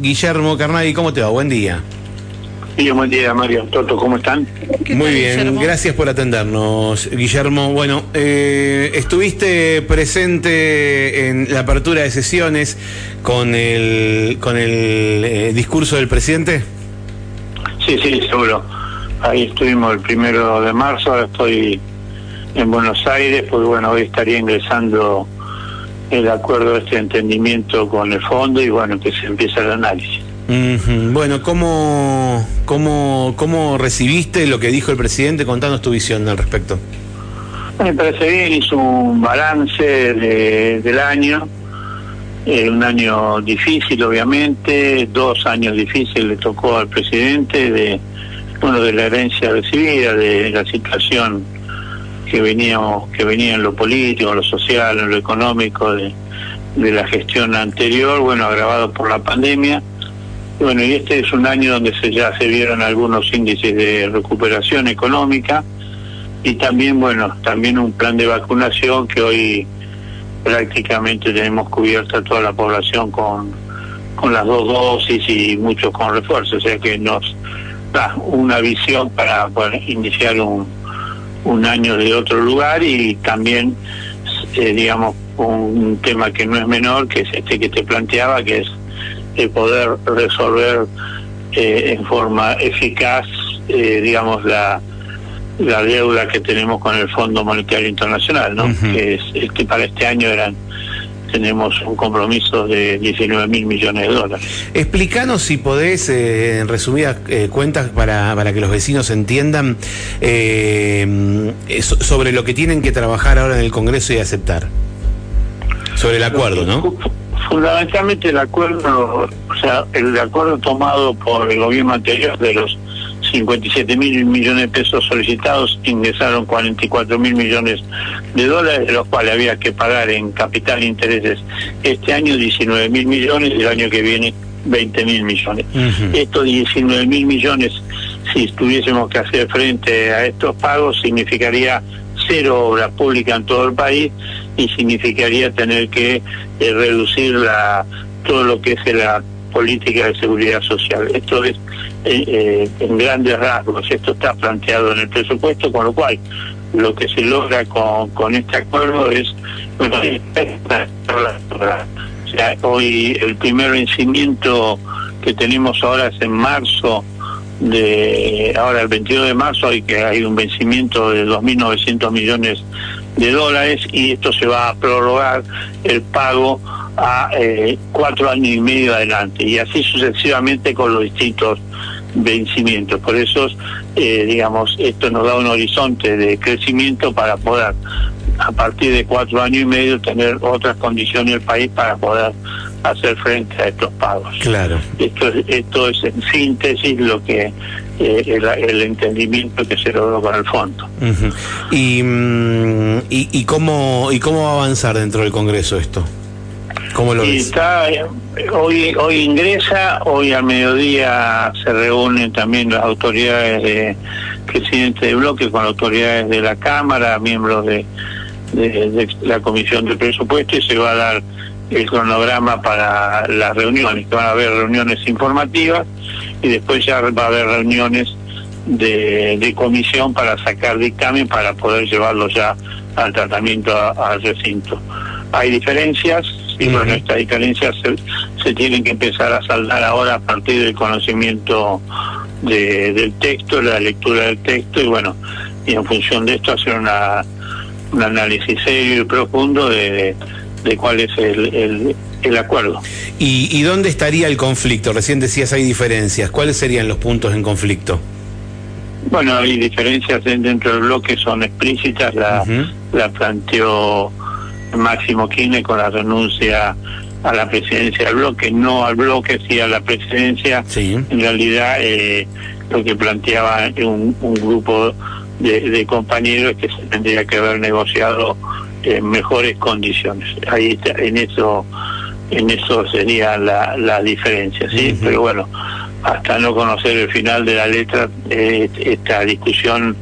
Guillermo Carnaghi, ¿cómo te va? Buen día. Sí, buen día, Mario. Toto, ¿cómo están? Muy bien, gracias por atendernos, Guillermo. Bueno, eh, estuviste presente en la apertura de sesiones con el, con el eh, discurso del presidente. Sí, sí, seguro. Ahí estuvimos el primero de marzo, ahora estoy en Buenos Aires, pues bueno, hoy estaría ingresando el acuerdo, este entendimiento con el fondo y bueno, que se empieza el análisis. Bueno, ¿cómo, cómo, ¿cómo recibiste lo que dijo el presidente? Contanos tu visión al respecto. Me parece bien, hizo un balance del año, eh, un año difícil obviamente, dos años difíciles le tocó al presidente de, bueno, de la herencia recibida, de la situación que veníamos, que venía en lo político, en lo social, en lo económico de, la gestión anterior, bueno, agravado por la pandemia. Bueno, y este es un año donde se, ya se vieron algunos índices de recuperación económica y también, bueno, también un plan de vacunación que hoy prácticamente tenemos cubierta toda la población con, con las dos dosis y muchos con refuerzo, o sea que nos da una visión para iniciar un, un año de otro lugar y también, eh, digamos, un tema que no es menor, que es este que te planteaba, que es el poder resolver eh, en forma eficaz, eh, digamos, la, la deuda que tenemos con el Fondo Monetario Internacional, ¿no? Que es este, para este año eran tenemos un compromiso de 19 mil millones de dólares. Explícanos si podés, eh, en resumidas eh, cuentas, para, para que los vecinos entiendan, eh, sobre lo que tienen que trabajar ahora en el Congreso y aceptar. Sobre el acuerdo, ¿no? Fundamentalmente el acuerdo, o sea, el acuerdo tomado por el gobierno anterior de los 57 mil millones de pesos solicitados, ingresaron 44 mil millones de dólares, de los cuales había que pagar en capital e intereses este año 19 mil millones y el año que viene 20 mil millones. Estos 19 mil millones, si tuviésemos que hacer frente a estos pagos, significaría cero obra pública en todo el país y significaría tener que eh, reducir la, todo lo que es la política de seguridad social. Esto es eh, eh, en grandes rasgos, esto está planteado en el presupuesto, con lo cual lo que se logra con, con este acuerdo es, hoy el primer vencimiento que tenemos ahora es en marzo de ahora el 22 de marzo hay que hay un vencimiento de 2.900 millones de dólares y esto se va a prorrogar el pago a eh, cuatro años y medio adelante y así sucesivamente con los distintos vencimientos. Por eso, eh, digamos, esto nos da un horizonte de crecimiento para poder, a partir de cuatro años y medio, tener otras condiciones el país para poder hacer frente a estos pagos. Claro. Esto, esto es en síntesis lo que eh, el, entendimiento que se logró con el fondo. y, mm, y, y, cómo y cómo va a avanzar dentro del Congreso esto? ¿Cómo lo Está, hoy, hoy ingresa, hoy al mediodía se reúnen también las autoridades de presidente de bloque con autoridades de la Cámara, miembros de, la Comisión de Presupuesto y se va a dar el cronograma para las reuniones, que van a haber reuniones informativas y después ya va a haber reuniones de, comisión para sacar dictamen para poder llevarlo ya al tratamiento al recinto. Hay diferencias, y bueno, estas diferencias se, tienen que empezar a saldar ahora a partir del conocimiento del texto, la lectura del texto y bueno, y en función de esto hacer una, un análisis serio y profundo de, cuál es el, el, acuerdo. ¿Y, ¿Y dónde estaría el conflicto? Recién decías hay diferencias. ¿Cuáles serían los puntos en conflicto? Bueno, hay diferencias dentro del bloque, son explícitas, la, la planteó Máximo Kirchner con la renuncia a la presidencia del bloque, no al bloque, sí a la presidencia. En realidad, eh, lo que planteaba un, un grupo de, compañeros es que se tendría que haber negociado en mejores condiciones. Ahí en eso en eso sería la, la diferencia, ¿sí? Pero bueno, hasta no conocer el final de la letra, eh, esta discusión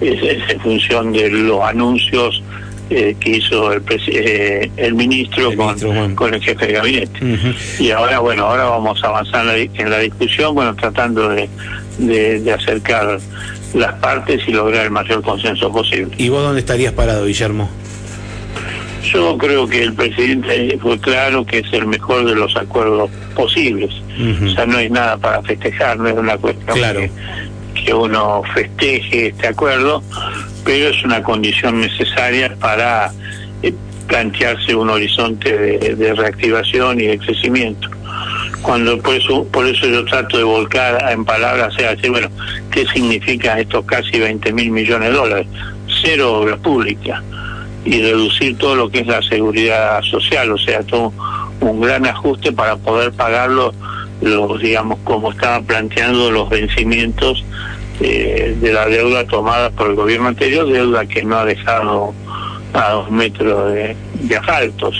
es en función de los anuncios eh, que hizo el, eh, el ministro, con, el jefe de gabinete. Y ahora, bueno, ahora vamos a avanzar en la, discusión, bueno, tratando de, de, acercar las partes y lograr el mayor consenso posible. ¿Y vos dónde estarías parado, Guillermo? Yo creo que el presidente fue claro que es el mejor de los acuerdos posibles. O sea, no hay nada para festejar, no es una cuestión que, que uno festeje este acuerdo, pero es una condición necesaria para eh, plantearse un horizonte de, reactivación y de crecimiento. Cuando por eso, por eso yo trato de volcar en palabras, o sea, decir, bueno, ¿qué significa estos casi 20 mil millones de dólares? Cero obra pública y reducir todo lo que es la seguridad social, o sea, todo un gran ajuste para poder pagarlo, digamos, como estaban planteando los vencimientos eh, de la deuda tomada por el gobierno anterior, deuda que no ha dejado a dos metros de, asfalto.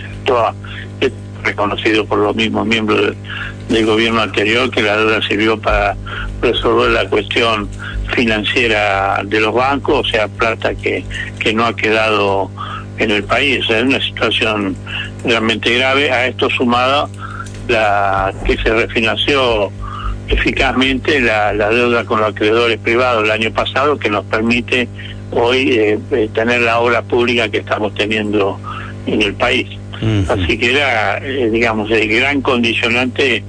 es reconocido por los mismos miembros del gobierno anterior que la deuda sirvió para resolver la cuestión financiera de los bancos, o sea, plata que, que no ha quedado en el país. es una situación realmente grave. A esto sumado la que se refinanció eficazmente la, deuda con los acreedores privados el año pasado que nos permite hoy eh, eh, tener la obra pública que estamos teniendo en el país. Así que era, eh, digamos, el gran condicionante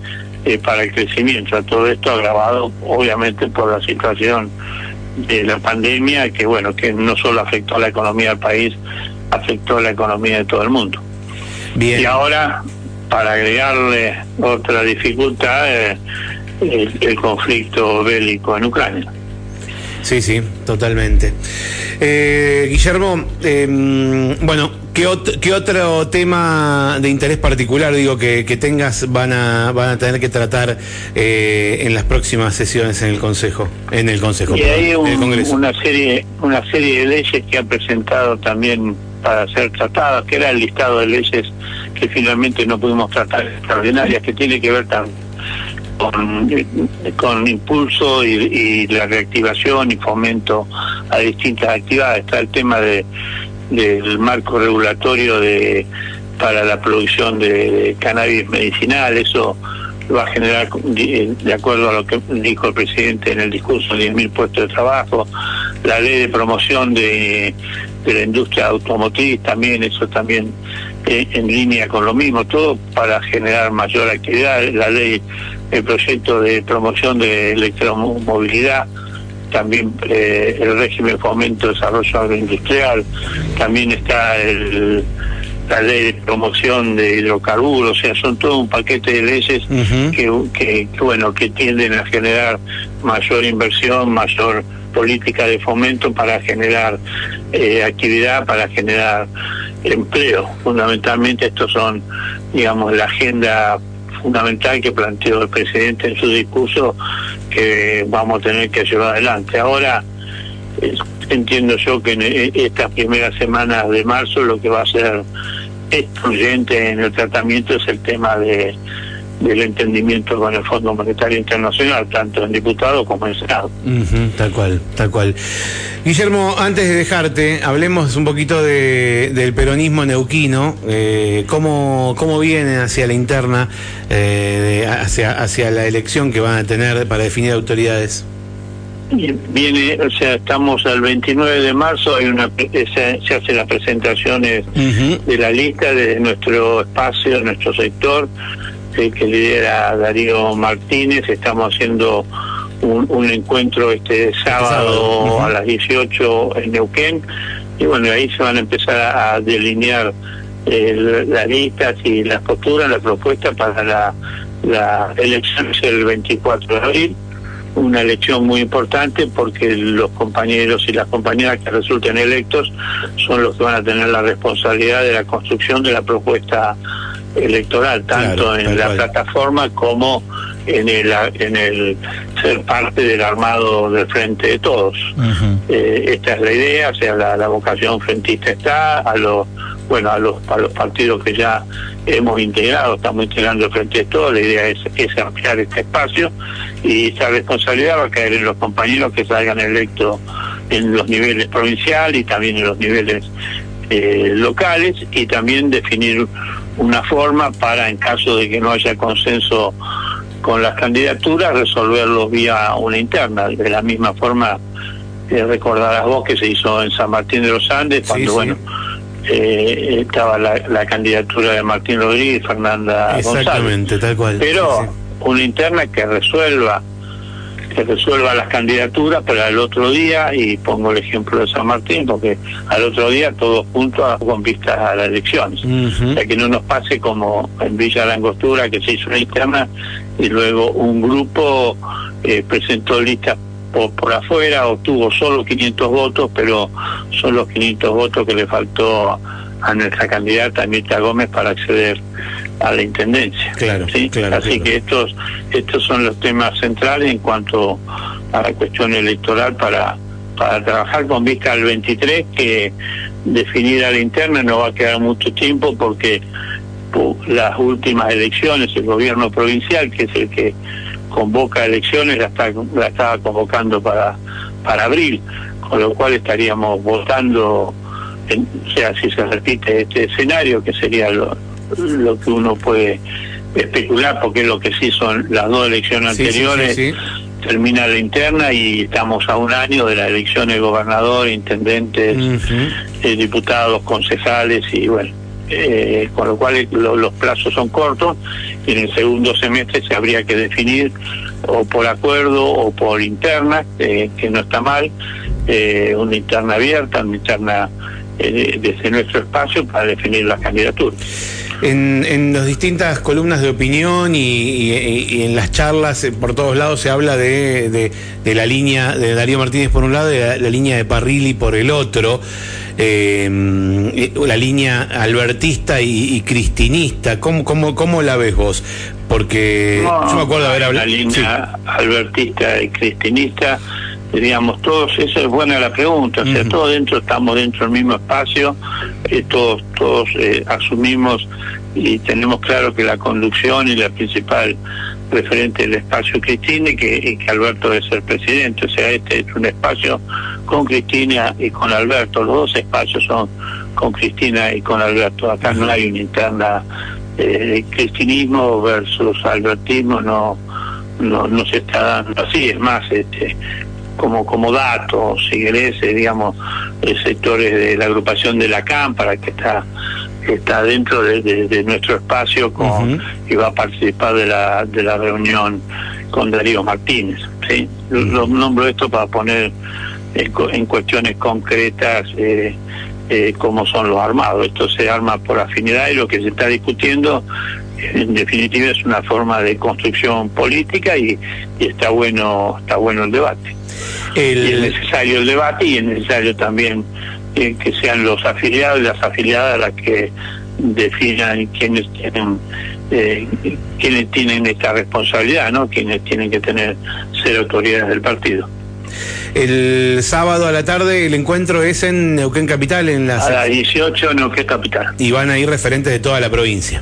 para el crecimiento. A todo esto agravado, obviamente, por la situación de la pandemia, que bueno, que no solo afectó a la economía del país, afectó a la economía de todo el mundo. Y ahora, para agregarle otra dificultad, el, conflicto bélico en Ucrania. Sí, sí, totalmente. Eh, Guillermo, em, bueno, ¿qué, ¿qué, otro tema de interés particular, digo, que, tengas van a, van a tener que tratar eh, en las próximas sesiones en el Consejo? En el Consejo, y hay una serie, una serie de leyes que ha presentado también para ser tratadas, que era el listado de leyes que finalmente no pudimos tratar extraordinarias, que tiene que ver también con, impulso y, la reactivación y fomento a distintas actividades. Está el tema de, del marco regulatorio de para la producción de, cannabis medicinal, eso va a generar, de acuerdo a lo que dijo el presidente en el discurso, 10.000 puestos de trabajo, la ley de promoción de, de la industria automotriz también, eso también eh, en línea con lo mismo, todo para generar mayor actividad, la ley el proyecto de promoción de electromovilidad, también eh, el régimen de fomento de desarrollo agroindustrial, también está el, la ley de promoción de hidrocarburos, o sea, son todo un paquete de leyes que, bueno, que tienden a generar mayor inversión, mayor política de fomento para generar eh, actividad, para generar empleo. Fundamentalmente estos son, digamos, la agenda fundamental que planteó el presidente en su discurso que vamos a tener que llevar adelante. Ahora entiendo yo que en e, estas primeras semanas de marzo lo que va a ser excluyente en el tratamiento es el tema de del entendimiento con el Fondo Monetario Internacional, tanto en diputado como en senado. tal cual, tal cual. Guillermo, antes de dejarte, hablemos un poquito de, del peronismo neuquino, eh, cómo, cómo viene hacia la interna, eh, hacia, hacia la elección que van a tener para definir autoridades. Viene, o sea, estamos al 29 de marzo, hay una se, se hacen las presentaciones de la lista de nuestro espacio, nuestro sector, que lidera Darío Martínez. Estamos haciendo un, encuentro este sábado, a las 18 en Neuquén. Y bueno, ahí se van a empezar a, delinear eh, las listas y las posturas, la propuesta para la, la elección el 24 de abril. Una elección muy importante porque los compañeros y las compañeras que resulten electos son los que van a tener la responsabilidad de la construcción de la propuesta electoral, tanto en la plataforma como en el, en el ser parte del armado del frente de todos. Eh, esta es la idea, o sea, la, vocación frentista está, a los bueno a los a los partidos que ya hemos integrado, estamos integrando el frente de todos, la idea es, es ampliar este espacio y esta responsabilidad va a caer en los compañeros que salgan electos en los niveles provinciales y también en los niveles eh, locales y también definir una forma para, en caso de que no haya consenso con las candidaturas, resolverlo vía una interna. De la misma forma, eh, recordarás vos que se hizo en San Martín de los Andes, cuando, bueno, eh, estaba la, candidatura de Martín Rodríguez y Fernanda Exactamente, tal cual. Pero una interna que resuelva que resuelva las candidaturas para el otro día, y pongo el ejemplo de San Martín, porque al otro día todos juntos con vistas a las elecciones. O sea, que no nos pase como en Villa La Angostura, que se hizo una interna y luego un grupo eh, presentó listas por, por afuera, obtuvo solo 500 votos, pero son los 500 votos que le faltó a nuestra candidata Mirta Gómez para acceder a la intendencia. Claro, ¿sí? claro Así que estos estos son los temas centrales en cuanto a la cuestión electoral para para trabajar con vista al 23 que definir a la interna no va a quedar mucho tiempo porque las últimas elecciones el gobierno provincial que es el que convoca elecciones la está la estaba convocando para para abril con lo cual estaríamos votando o sea si se repite este escenario que sería lo, lo que uno puede especular, porque es lo que sí son las dos elecciones anteriores. termina la interna y estamos a un año de las elecciones de gobernador, intendentes, eh, diputados, concejales y bueno, eh, con lo cual los plazos son cortos y en el segundo semestre se habría que definir o por acuerdo o por interna, eh, que no está mal, una interna abierta, una interna desde nuestro espacio para definir las candidaturas. En, en las distintas columnas de opinión y, en las charlas eh, por todos lados se habla de, de, la línea de Darío Martínez por un lado y la, línea de Parrilli por el otro, eh, la línea albertista y, cristinista. ¿Cómo, cómo, ¿Cómo la ves vos? Porque yo me acuerdo haber hablado. La línea albertista y cristinista diríamos todos esa es buena la pregunta o sea todos dentro estamos dentro del mismo espacio eh, todos todos eh, asumimos y tenemos claro que la conducción y la principal referente del espacio Cristina y que, que Alberto debe ser presidente o sea este es un espacio con Cristina y con Alberto los dos espacios son con Cristina y con Alberto acá no hay una interna eh, cristinismo versus albertismo no no, no se está dando así, es más, este, como, como datos, si querés, digamos, sectores de la agrupación de la Cámpara, que está está dentro de, nuestro espacio con, y va a participar de la, de la reunión con Darío Martínez. ¿sí? Lo, nombro esto para poner en, cuestiones concretas eh, eh, cómo son los armados. Esto se arma por afinidad y lo que se está discutiendo en definitiva es una forma de construcción política y, y está bueno está bueno el debate. Y es necesario el debate y es necesario también eh, que sean los afiliados y las afiliadas las que definan quiénes tienen eh, quienes tienen esta responsabilidad, ¿no? Quienes tienen que tener ser autoridades del partido. El sábado a la tarde el encuentro es en Neuquén Capital, en la... A las 18 Neuquén Capital. Y van a ir referentes de toda la provincia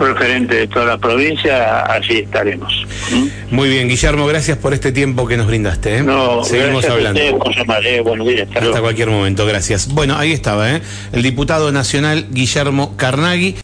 referente de toda la provincia, allí estaremos. ¿Mm? Muy bien, Guillermo, gracias por este tiempo que nos brindaste. ¿eh? No, Seguimos hablando. hasta, hasta cualquier momento, gracias. Bueno, ahí estaba, ¿eh? el diputado nacional Guillermo Carnaghi.